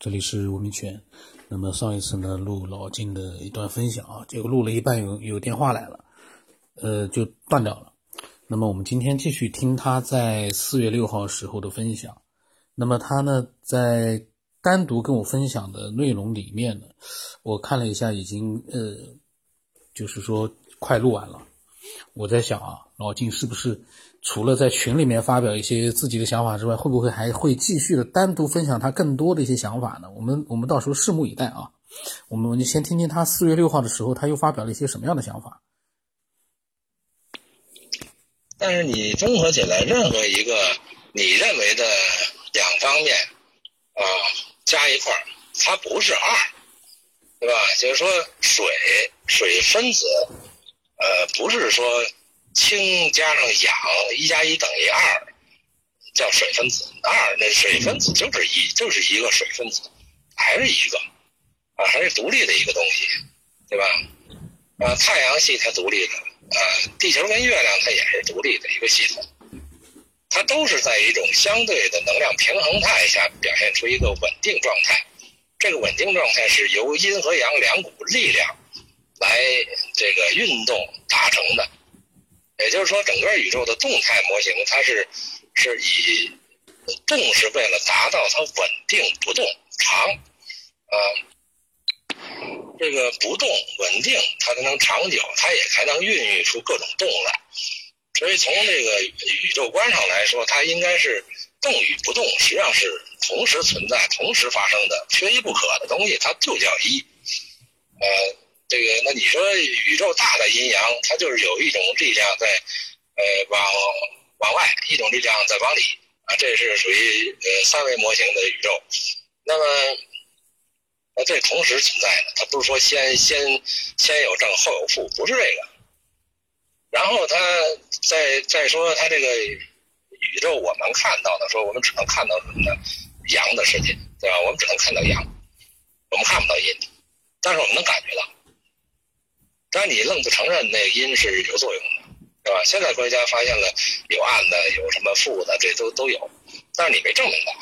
这里是吴明全。那么上一次呢，录老金的一段分享啊，结果录了一半有有电话来了，呃，就断掉了。那么我们今天继续听他在四月六号时候的分享。那么他呢，在单独跟我分享的内容里面呢，我看了一下，已经呃，就是说快录完了。我在想啊，老金是不是？除了在群里面发表一些自己的想法之外，会不会还会继续的单独分享他更多的一些想法呢？我们我们到时候拭目以待啊！我们先听听他四月六号的时候他又发表了一些什么样的想法。但是你综合起来，任何一个你认为的两方面啊加一块儿，它不是二，对吧？就是说水水分子，呃，不是说。氢加上氧，一加一等于二，叫水分子。二那水分子就是一，就是一个水分子，还是一个啊，还是独立的一个东西，对吧？啊，太阳系它独立的，啊，地球跟月亮它也是独立的一个系统，它都是在一种相对的能量平衡态下表现出一个稳定状态。这个稳定状态是由阴和阳两股力量来这个运动达成的。也就是说，整个宇宙的动态模型，它是是以动是为了达到它稳定不动长，啊，这个不动稳定，它才能长久，它也才能孕育出各种动来。所以从这个宇宙观上来说，它应该是动与不动实际上是同时存在、同时发生的，缺一不可的东西，它就叫一，呃。这个，那你说宇宙大的阴阳，它就是有一种力量在，呃，往往外，一种力量在往里啊，这是属于呃三维模型的宇宙。那么，那这同时存在的，它不是说先先先有正后有负，不是这个。然后它再再说它这个宇宙，我们看到的，说我们只能看到什么呢？阳的世界，对吧？我们只能看到阳，我们看不到阴，但是我们能感觉到。但你愣不承认那阴是有作用的，对吧？现在科学家发现了有暗的，有什么负的，这都都有，但是你没证明到。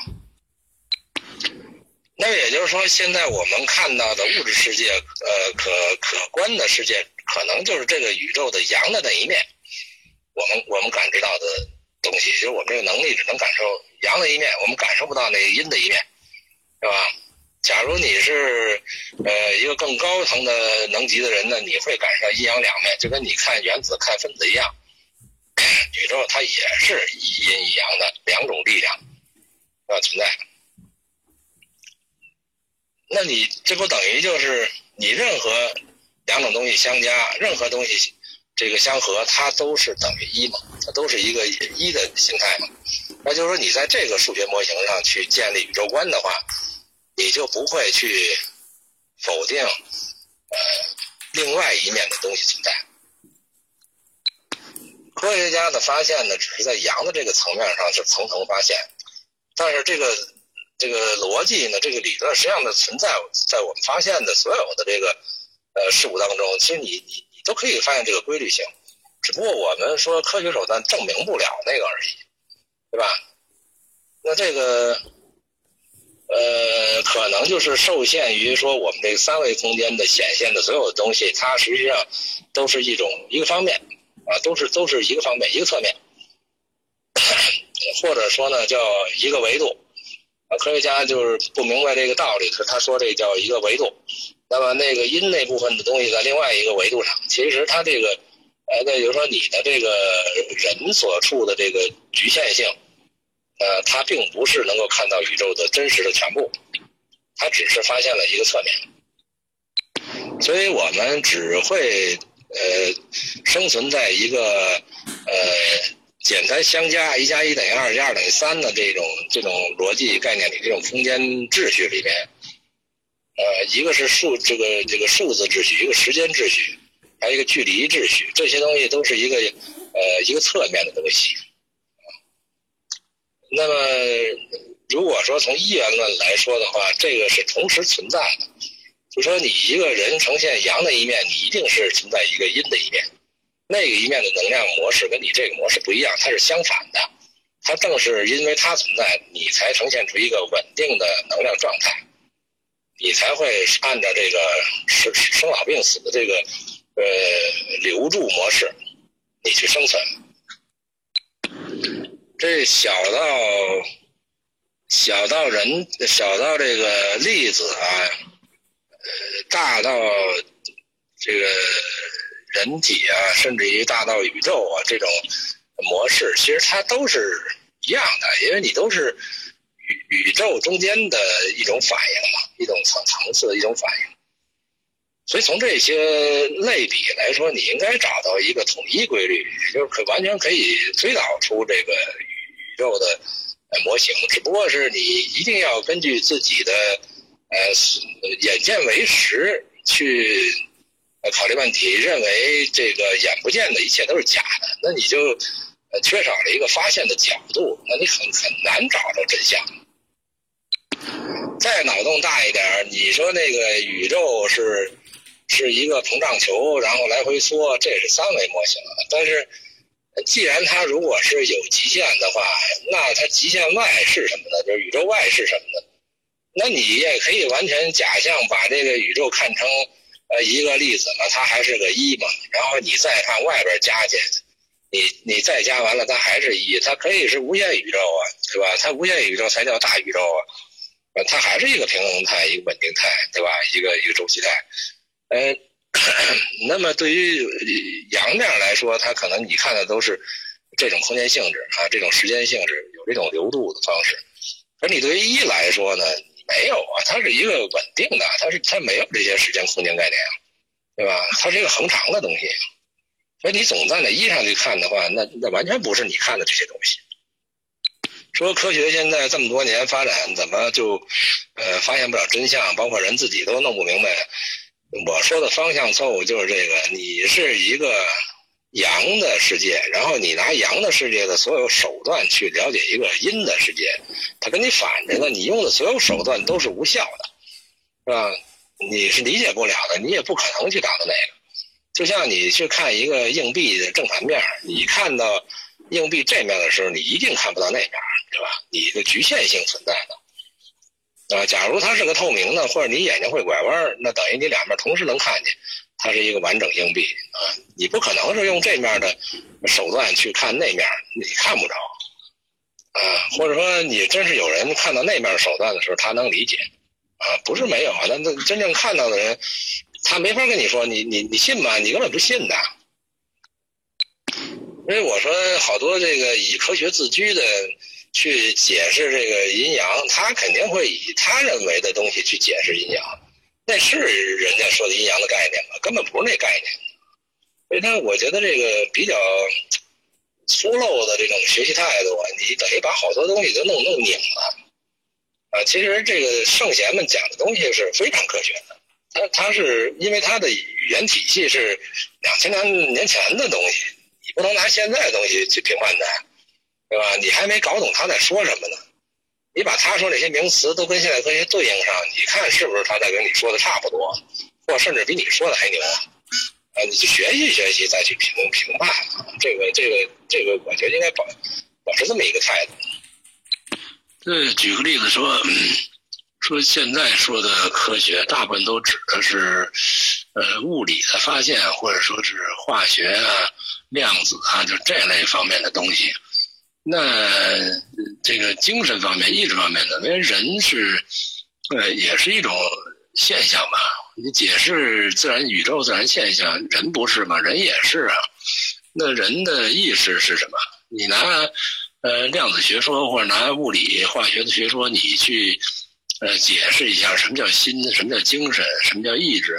那也就是说，现在我们看到的物质世界，呃，可可观的世界，可能就是这个宇宙的阳的那一面。我们我们感知到的东西，就是我们这个能力只能感受阳的一面，我们感受不到那个阴的一面，是吧？假如你是呃一个更高层的能级的人呢，你会感受阴阳两面，就跟你看原子、看分子一样。宇宙它也是一阴一阳的两种力量啊存在。那你这不等于就是你任何两种东西相加，任何东西这个相合，它都是等于一嘛？它都是一个一的形态嘛？那就是说，你在这个数学模型上去建立宇宙观的话。你就不会去否定呃另外一面的东西存在。科学家的发现呢，只是在阳的这个层面上是层层发现，但是这个这个逻辑呢，这个理论实际上的存在在我们发现的所有的这个呃事物当中，其实你你你都可以发现这个规律性，只不过我们说科学手段证明不了那个而已，对吧？那这个。呃，可能就是受限于说我们这个三维空间的显现的所有的东西，它实际上都是一种一个方面啊，都是都是一个方面一个侧面，或者说呢叫一个维度啊。科学家就是不明白这个道理，他他说这叫一个维度。那么那个阴那部分的东西在另外一个维度上，其实它这个呃，那就是说你的这个人所处的这个局限性。呃，它并不是能够看到宇宙的真实的全部，它只是发现了一个侧面，所以我们只会呃生存在一个呃简单相加一加一等于二加二等于三的这种这种逻辑概念里，这种空间秩序里边，呃，一个是数这个这个数字秩序，一个时间秩序，还有一个距离秩序，这些东西都是一个呃一个侧面的东西。那么，如果说从一元论来说的话，这个是同时存在的。就说你一个人呈现阳的一面，你一定是存在一个阴的一面。那个一面的能量模式跟你这个模式不一样，它是相反的。它正是因为它存在，你才呈现出一个稳定的能量状态。你才会按照这个生生老病死的这个呃留住模式，你去生存。这小到小到人，小到这个粒子啊，呃，大到这个人体啊，甚至于大到宇宙啊，这种模式，其实它都是一样的，因为你都是宇宇宙中间的一种反应嘛，一种层层次的一种反应。所以从这些类比来说，你应该找到一个统一规律，就是可完全可以推导出这个宙的模型。只不过是你一定要根据自己的呃眼见为实去考虑问题，认为这个眼不见的一切都是假的，那你就缺少了一个发现的角度，那你很很难找着真相。再脑洞大一点，你说那个宇宙是？是一个膨胀球，然后来回缩，这是三维模型。但是，既然它如果是有极限的话，那它极限外是什么呢？就是宇宙外是什么呢？那你也可以完全假象把这个宇宙看成呃一个粒子嘛，它还是个一嘛。然后你再看外边加去，你你再加完了，它还是一，它可以是无限宇宙啊，对吧？它无限宇宙才叫大宇宙啊，它还是一个平衡态，一个稳定态，对吧？一个一个周期态。呃，那么对于阳面来说，它可能你看的都是这种空间性质啊，这种时间性质，有这种流度的方式。而你对于一来说呢，没有啊，它是一个稳定的，它是它没有这些时间空间概念，对吧？它是一个恒长的东西。所以你总站在一上去看的话，那那完全不是你看的这些东西。说科学现在这么多年发展，怎么就呃发现不了真相？包括人自己都弄不明白。我说的方向错误就是这个，你是一个阳的世界，然后你拿阳的世界的所有手段去了解一个阴的世界，它跟你反着的，你用的所有手段都是无效的，是吧？你是理解不了的，你也不可能去达到那个。就像你去看一个硬币的正反面，你看到硬币这面的时候，你一定看不到那面，对吧？你的局限性存在的。啊，假如它是个透明的，或者你眼睛会拐弯，那等于你两面同时能看见，它是一个完整硬币啊。你不可能是用这面的手段去看那面，你看不着啊。或者说你真是有人看到那面手段的时候，他能理解啊，不是没有，那那真正看到的人，他没法跟你说，你你你信吗？你根本不信的。所以我说，好多这个以科学自居的。去解释这个阴阳，他肯定会以他认为的东西去解释阴阳，那是人家说的阴阳的概念吗？根本不是那概念。所以，他我觉得这个比较粗陋的这种学习态度，你等于把好多东西都弄弄拧了。啊，其实这个圣贤们讲的东西是非常科学的，他他是因为他的语言体系是两千年年前的东西，你不能拿现在的东西去评判它。对吧？你还没搞懂他在说什么呢？你把他说那些名词都跟现代科学对应上，你看是不是他在跟你说的差不多，或甚至比你说的还牛？啊，你去学习学习，再去评评判！这个这个这个，我觉得应该保保持这么一个态度。这举个例子说，说现在说的科学，大部分都指的是呃物理的发现，或者说是化学啊、量子啊，就这类方面的东西。那这个精神方面、意志方面的，因为人是，呃，也是一种现象嘛。你解释自然宇宙自然现象，人不是吗？人也是啊。那人的意识是什么？你拿呃量子学说或者拿物理化学的学说，你去呃解释一下什么叫心，什么叫精神，什么叫意志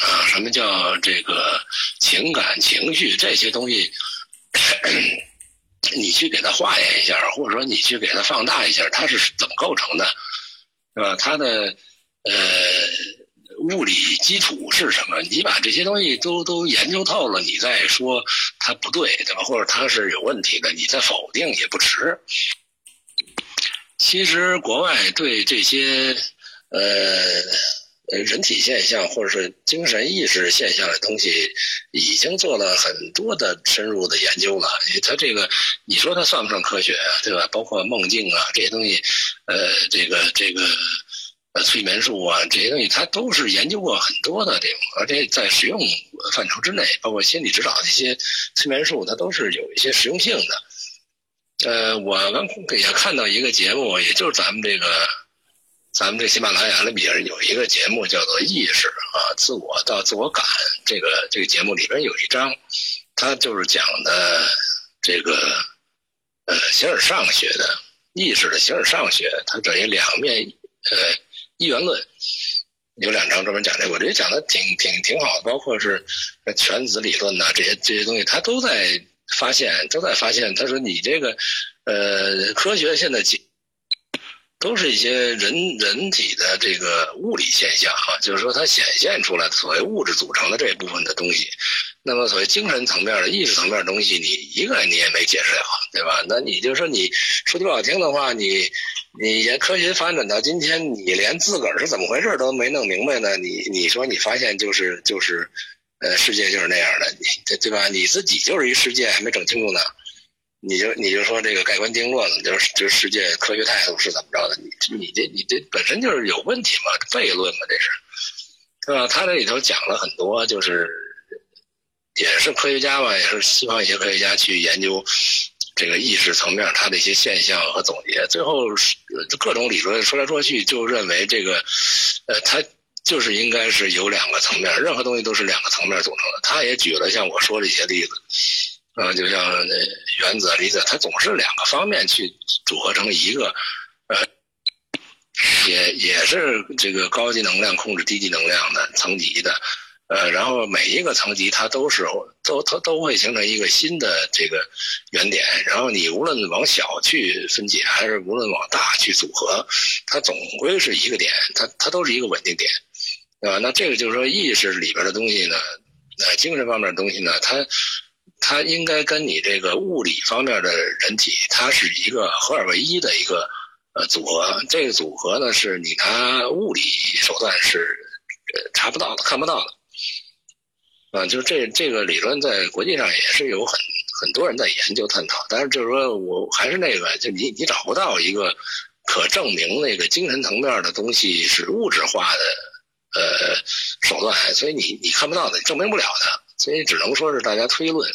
啊？什么叫这个情感情绪这些东西？你去给它化验一下，或者说你去给它放大一下，它是怎么构成的，是吧？它的呃物理基础是什么？你把这些东西都都研究透了，你再说它不对，对吧？或者它是有问题的，你再否定也不迟。其实国外对这些呃。呃，人体现象或者是精神意识现象的东西，已经做了很多的深入的研究了。它这个，你说它算不算科学啊？对吧？包括梦境啊这些东西，呃，这个这个，呃催眠术啊这些东西，他都是研究过很多的这种，而且在实用范畴之内，包括心理指导的一些催眠术，它都是有一些实用性的。呃，我刚也看到一个节目，也就是咱们这个，咱们这喜马拉雅里边有一个节目叫做《意识啊，自我到自我感》这个这个节目里边有一章，它就是讲的这个呃形而上学的意识的形而上学，它等于两面呃一元论，有两章专门讲这个，我觉得讲的挺挺挺好的，包括是全子理论呐这些这些东西，它都在。发现都在发现，他说你这个，呃，科学现在解都是一些人人体的这个物理现象啊，就是说它显现出来所谓物质组成的这一部分的东西。那么所谓精神层面的意识层面的东西，你一个你也没解释了，对吧？那你就说你说句不好听的话，你你科学发展到今天，你连自个儿是怎么回事都没弄明白呢？你你说你发现就是就是。呃，世界就是那样的，你对对吧？你自己就是一世界，还没整清楚呢，你就你就说这个盖棺定论了，就是就是世界科学态度是怎么着的？你你这你这本身就是有问题嘛，悖论嘛，这是，对吧？他这里头讲了很多，就是也是科学家吧，也是西方一些科学家去研究这个意识层面它的一些现象和总结，最后各种理论说来说去，就认为这个，呃，他。就是应该是有两个层面，任何东西都是两个层面组成的。他也举了像我说的一些例子，啊，就像那原子、离子，它总是两个方面去组合成一个，呃，也也是这个高级能量控制低级能量的层级的，呃，然后每一个层级它都是都它都会形成一个新的这个原点，然后你无论往小去分解，还是无论往大去组合，它总归是一个点，它它都是一个稳定点。对吧？那这个就是说，意识里边的东西呢，呃，精神方面的东西呢，它它应该跟你这个物理方面的人体，它是一个合二为一的一个呃组合。这个组合呢，是你拿物理手段是查不到的、看不到的。啊，就是这这个理论在国际上也是有很很多人在研究探讨，但是就是说我还是那个，就你你找不到一个可证明那个精神层面的东西是物质化的。呃，手段，所以你你看不到的，证明不了的，所以只能说是大家推论。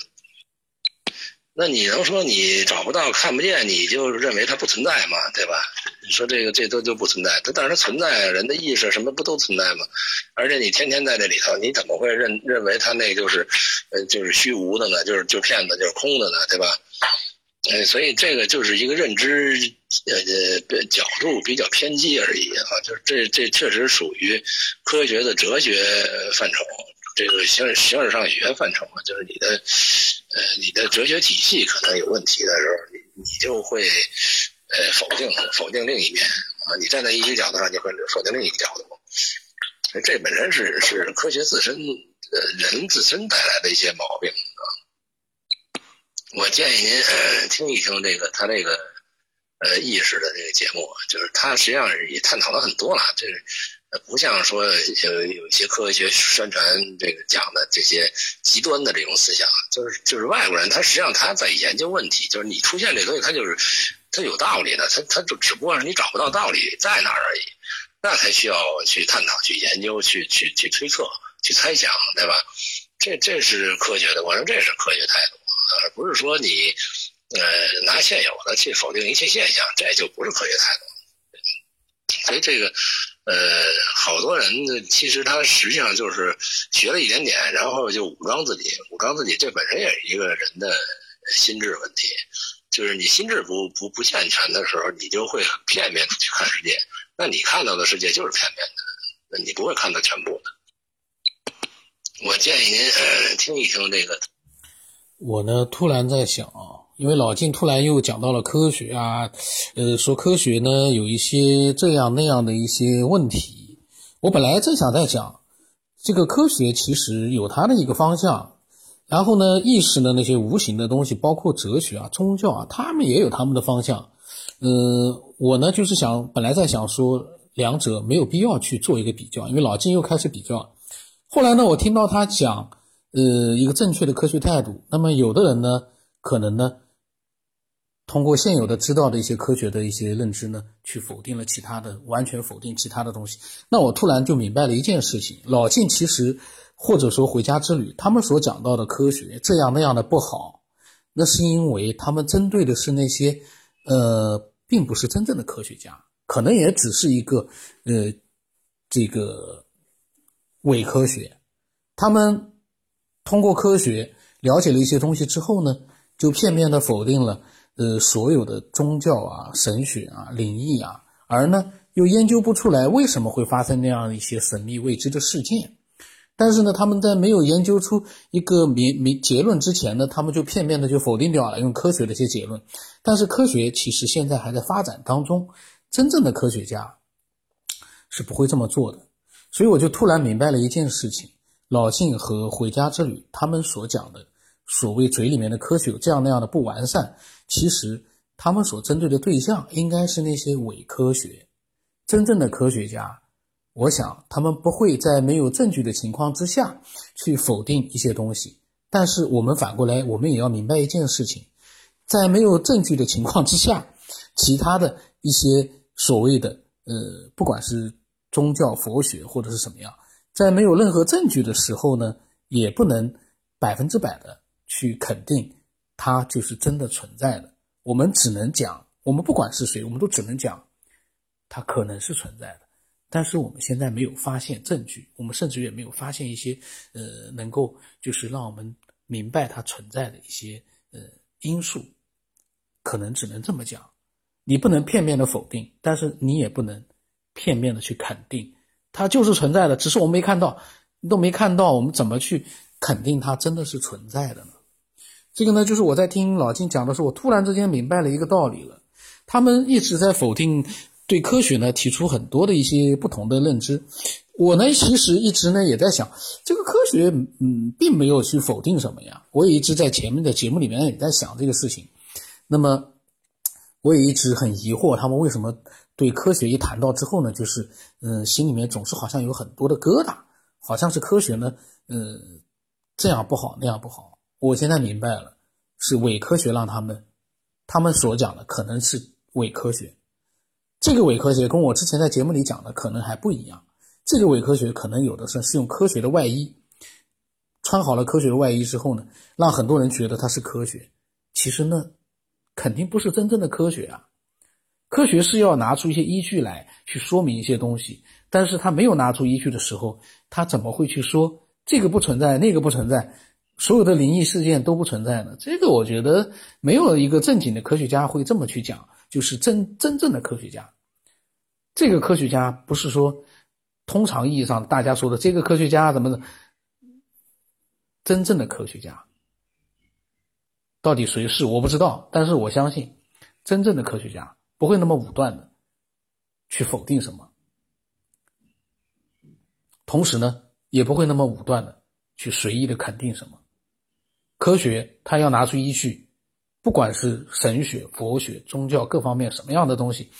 那你能说你找不到、看不见，你就认为它不存在吗？对吧？你说这个这都就不存在，它但是它存在，人的意识什么不都存在吗？而且你天天在这里头，你怎么会认认为它那就是呃就是虚无的呢？就是就骗子，就是空的呢？对吧？呃，所以这个就是一个认知，呃呃角度比较偏激而已啊，就是这这确实属于科学的哲学范畴，这个形形而上学范畴嘛，就是你的呃你的哲学体系可能有问题的时候，你你就会呃否定否定另一面啊，你站在一个角度上，你会否定另一个角度，这本身是是科学自身呃人自身带来的一些毛病啊。我建议您听一听这个他这个呃意识的这个节目，就是他实际上也探讨了很多了，这不像说有有一些科学宣传这个讲的这些极端的这种思想，就是就是外国人他实际上他在研究问题，就是你出现这东西，他就是他有道理的，他他就只不过是你找不到道理在哪儿而已，那才需要去探讨、去研究、去去去推测、去猜想，对吧？这这是科学的，我说这是科学态度。而不是说你，呃，拿现有的去否定一切现象，这就不是科学态度。所以这个，呃，好多人，其实他实际上就是学了一点点，然后就武装自己，武装自己，这本身也是一个人的心智问题。就是你心智不不不健全的时候，你就会很片面的去看世界，那你看到的世界就是片面的，那你不会看到全部的。我建议您呃听一听这个。我呢，突然在想啊，因为老金突然又讲到了科学啊，呃，说科学呢有一些这样那样的一些问题。我本来正想在讲，这个科学其实有它的一个方向，然后呢，意识的那些无形的东西，包括哲学啊、宗教啊，他们也有他们的方向。呃，我呢就是想，本来在想说两者没有必要去做一个比较，因为老金又开始比较。后来呢，我听到他讲。呃，一个正确的科学态度。那么，有的人呢，可能呢，通过现有的知道的一些科学的一些认知呢，去否定了其他的，完全否定其他的东西。那我突然就明白了一件事情：老晋其实或者说回家之旅，他们所讲到的科学这样那样的不好，那是因为他们针对的是那些呃，并不是真正的科学家，可能也只是一个呃这个伪科学。他们通过科学了解了一些东西之后呢，就片面的否定了。呃，所有的宗教啊、神学啊、灵异啊，而呢又研究不出来为什么会发生那样一些神秘未知的事件。但是呢，他们在没有研究出一个明明结论之前呢，他们就片面的就否定掉了，用科学的一些结论。但是科学其实现在还在发展当中，真正的科学家是不会这么做的。所以我就突然明白了一件事情：老晋和回家之旅他们所讲的所谓嘴里面的科学有这样那样的不完善。其实，他们所针对的对象应该是那些伪科学。真正的科学家，我想他们不会在没有证据的情况之下去否定一些东西。但是，我们反过来，我们也要明白一件事情：在没有证据的情况之下，其他的一些所谓的呃，不管是宗教、佛学或者是什么样，在没有任何证据的时候呢，也不能百分之百的去肯定。它就是真的存在的，我们只能讲，我们不管是谁，我们都只能讲，它可能是存在的，但是我们现在没有发现证据，我们甚至也没有发现一些呃能够就是让我们明白它存在的一些呃因素，可能只能这么讲，你不能片面的否定，但是你也不能片面的去肯定，它就是存在的，只是我们没看到，你都没看到，我们怎么去肯定它真的是存在的呢？这个呢，就是我在听老金讲的时候，我突然之间明白了一个道理了。他们一直在否定对科学呢提出很多的一些不同的认知。我呢，其实一直呢也在想，这个科学嗯，并没有去否定什么呀。我也一直在前面的节目里面也在想这个事情。那么，我也一直很疑惑，他们为什么对科学一谈到之后呢，就是嗯，心里面总是好像有很多的疙瘩，好像是科学呢，嗯，这样不好，那样不好。我现在明白了，是伪科学让他们，他们所讲的可能是伪科学。这个伪科学跟我之前在节目里讲的可能还不一样。这个伪科学可能有的是是用科学的外衣，穿好了科学的外衣之后呢，让很多人觉得它是科学。其实呢，肯定不是真正的科学啊。科学是要拿出一些依据来去说明一些东西，但是他没有拿出依据的时候，他怎么会去说这个不存在，那个不存在？所有的灵异事件都不存在呢，这个我觉得没有一个正经的科学家会这么去讲。就是真真正的科学家，这个科学家不是说通常意义上大家说的这个科学家怎么的，真正的科学家到底谁是我不知道，但是我相信真正的科学家不会那么武断的去否定什么，同时呢也不会那么武断的去随意的肯定什么。科学，它要拿出依据，不管是神学、佛学、宗教各方面什么样的东西，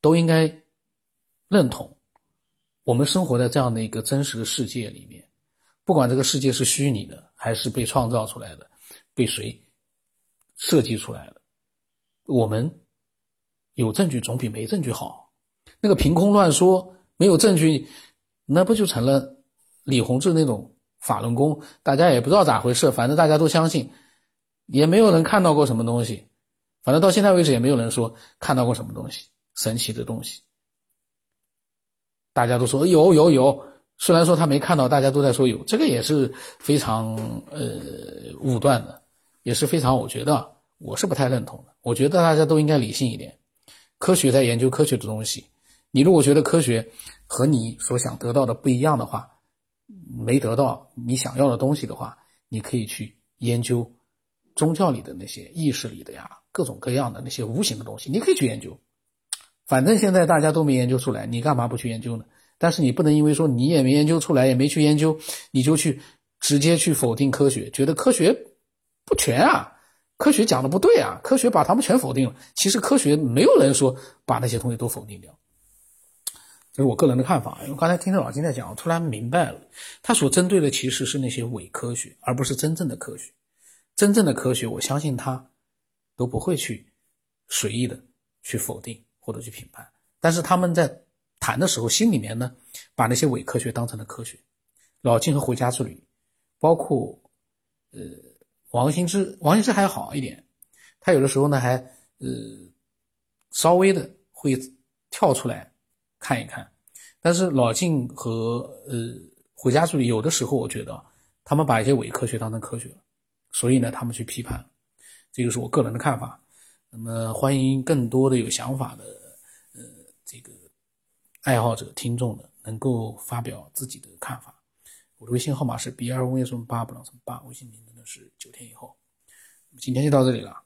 都应该认同。我们生活在这样的一个真实的世界里面，不管这个世界是虚拟的还是被创造出来的，被谁设计出来的，我们有证据总比没证据好。那个凭空乱说，没有证据，那不就成了李洪志那种？法轮功，大家也不知道咋回事，反正大家都相信，也没有人看到过什么东西，反正到现在为止也没有人说看到过什么东西神奇的东西。大家都说有有有，虽然说他没看到，大家都在说有，这个也是非常呃武断的，也是非常我觉得我是不太认同的。我觉得大家都应该理性一点，科学在研究科学的东西，你如果觉得科学和你所想得到的不一样的话。没得到你想要的东西的话，你可以去研究宗教里的那些意识里的呀，各种各样的那些无形的东西，你可以去研究。反正现在大家都没研究出来，你干嘛不去研究呢？但是你不能因为说你也没研究出来，也没去研究，你就去直接去否定科学，觉得科学不全啊，科学讲的不对啊，科学把他们全否定了。其实科学没有人说把那些东西都否定掉。这是我个人的看法，因为刚才听着老金在讲，我突然明白了，他所针对的其实是那些伪科学，而不是真正的科学。真正的科学，我相信他都不会去随意的去否定或者去评判，但是他们在谈的时候，心里面呢，把那些伪科学当成了科学。老金和回家之旅，包括呃王兴之，王兴之还好一点，他有的时候呢还呃稍微的会跳出来看一看，但是老晋和呃回家之旅有的时候，我觉得他们把一些伪科学当成科学了，所以呢，他们去批判，这个是我个人的看法。那么欢迎更多的有想法的呃这个爱好者听众呢，能够发表自己的看法。我的微信号码是 b 二 v 什么八不能什么八，微信名字呢是九天以后。今天就到这里了。